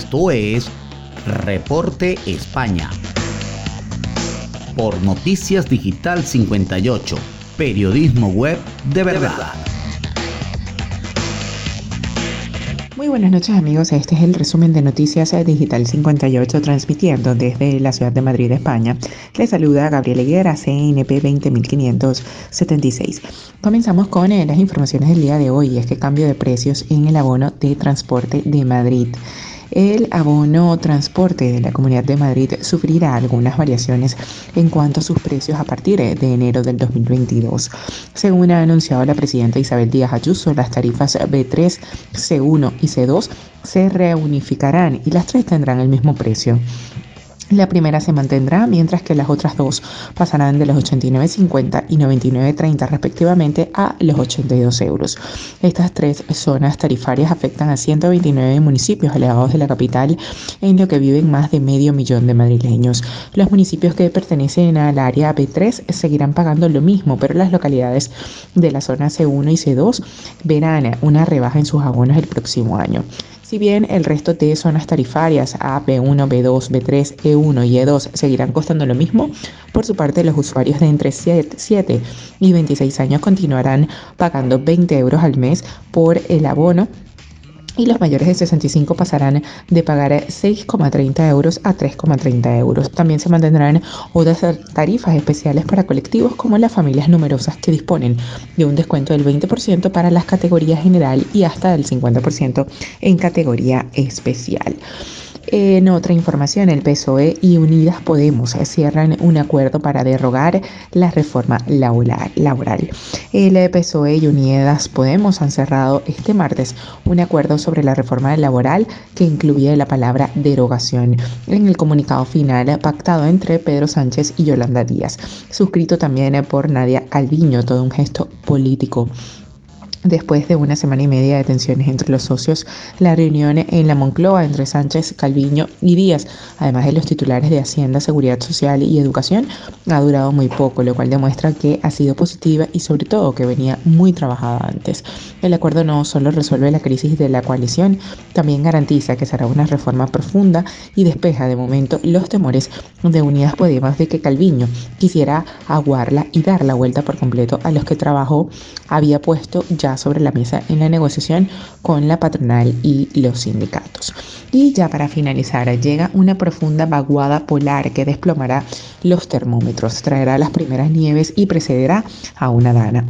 Esto es Reporte España. Por Noticias Digital 58, periodismo web de verdad. Muy buenas noches amigos, este es el resumen de Noticias Digital 58 transmitiendo desde la ciudad de Madrid, España. Les saluda Gabriel Higuera, CNP 20576. Comenzamos con eh, las informaciones del día de hoy, es que cambio de precios en el abono de transporte de Madrid. El abono transporte de la Comunidad de Madrid sufrirá algunas variaciones en cuanto a sus precios a partir de enero del 2022. Según ha anunciado la presidenta Isabel Díaz Ayuso, las tarifas B3, C1 y C2 se reunificarán y las tres tendrán el mismo precio. La primera se mantendrá, mientras que las otras dos pasarán de los 89,50 y 99,30 respectivamente a los 82 euros. Estas tres zonas tarifarias afectan a 129 municipios alejados de la capital, en lo que viven más de medio millón de madrileños. Los municipios que pertenecen al área B3 seguirán pagando lo mismo, pero las localidades de la zona C1 y C2 verán una rebaja en sus abonos el próximo año. Si bien el resto de zonas tarifarias A, B1, B2, B3, E1 y E2 seguirán costando lo mismo, por su parte los usuarios de entre 7 y 26 años continuarán pagando 20 euros al mes por el abono y los mayores de 65 pasarán de pagar 6,30 euros a 3,30 euros. También se mantendrán otras tarifas especiales para colectivos como las familias numerosas que disponen de un descuento del 20% para las categorías general y hasta del 50% en categoría especial. En otra información, el PSOE y Unidas Podemos cierran un acuerdo para derrogar la reforma laboral. El PSOE y Unidas Podemos han cerrado este martes un acuerdo sobre la reforma laboral que incluye la palabra derogación en el comunicado final pactado entre Pedro Sánchez y Yolanda Díaz, suscrito también por Nadia Calviño, todo un gesto político. Después de una semana y media de tensiones entre los socios, la reunión en la Moncloa entre Sánchez, Calviño y Díaz, además de los titulares de Hacienda, Seguridad Social y Educación, ha durado muy poco, lo cual demuestra que ha sido positiva y sobre todo que venía muy trabajada antes. El acuerdo no solo resuelve la crisis de la coalición, también garantiza que será una reforma profunda y despeja de momento los temores de Unidas Podemos de que Calviño quisiera aguarla y dar la vuelta por completo a los que trabajó había puesto ya sobre la mesa en la negociación con la patronal y los sindicatos. Y ya para finalizar, llega una profunda vaguada polar que desplomará los termómetros, traerá las primeras nieves y precederá a una dana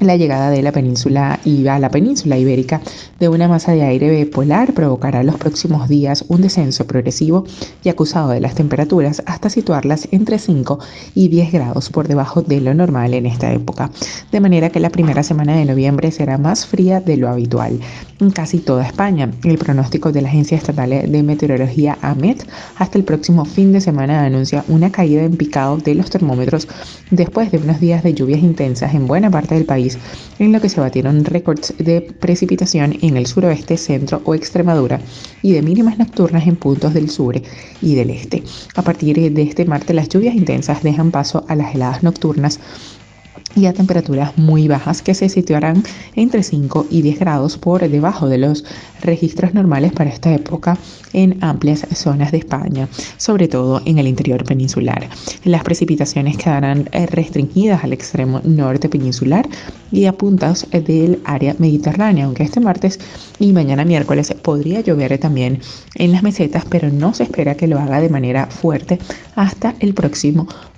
la llegada de la península y a la península ibérica de una masa de aire polar provocará los próximos días un descenso progresivo y acusado de las temperaturas hasta situarlas entre 5 y 10 grados por debajo de lo normal en esta época, de manera que la primera semana de noviembre será más fría de lo habitual en casi toda España. El pronóstico de la Agencia Estatal de Meteorología AMET hasta el próximo fin de semana anuncia una caída en picado de los termómetros después de unos días de lluvias intensas en buena parte del país en lo que se batieron récords de precipitación en el suroeste, centro o Extremadura y de mínimas nocturnas en puntos del sur y del este. A partir de este martes las lluvias intensas dejan paso a las heladas nocturnas y a temperaturas muy bajas que se situarán entre 5 y 10 grados por debajo de los registros normales para esta época en amplias zonas de España, sobre todo en el interior peninsular. Las precipitaciones quedarán eh, restringidas al extremo norte peninsular y a puntas del área mediterránea, aunque este martes y mañana miércoles podría llover también en las mesetas, pero no se espera que lo haga de manera fuerte hasta el próximo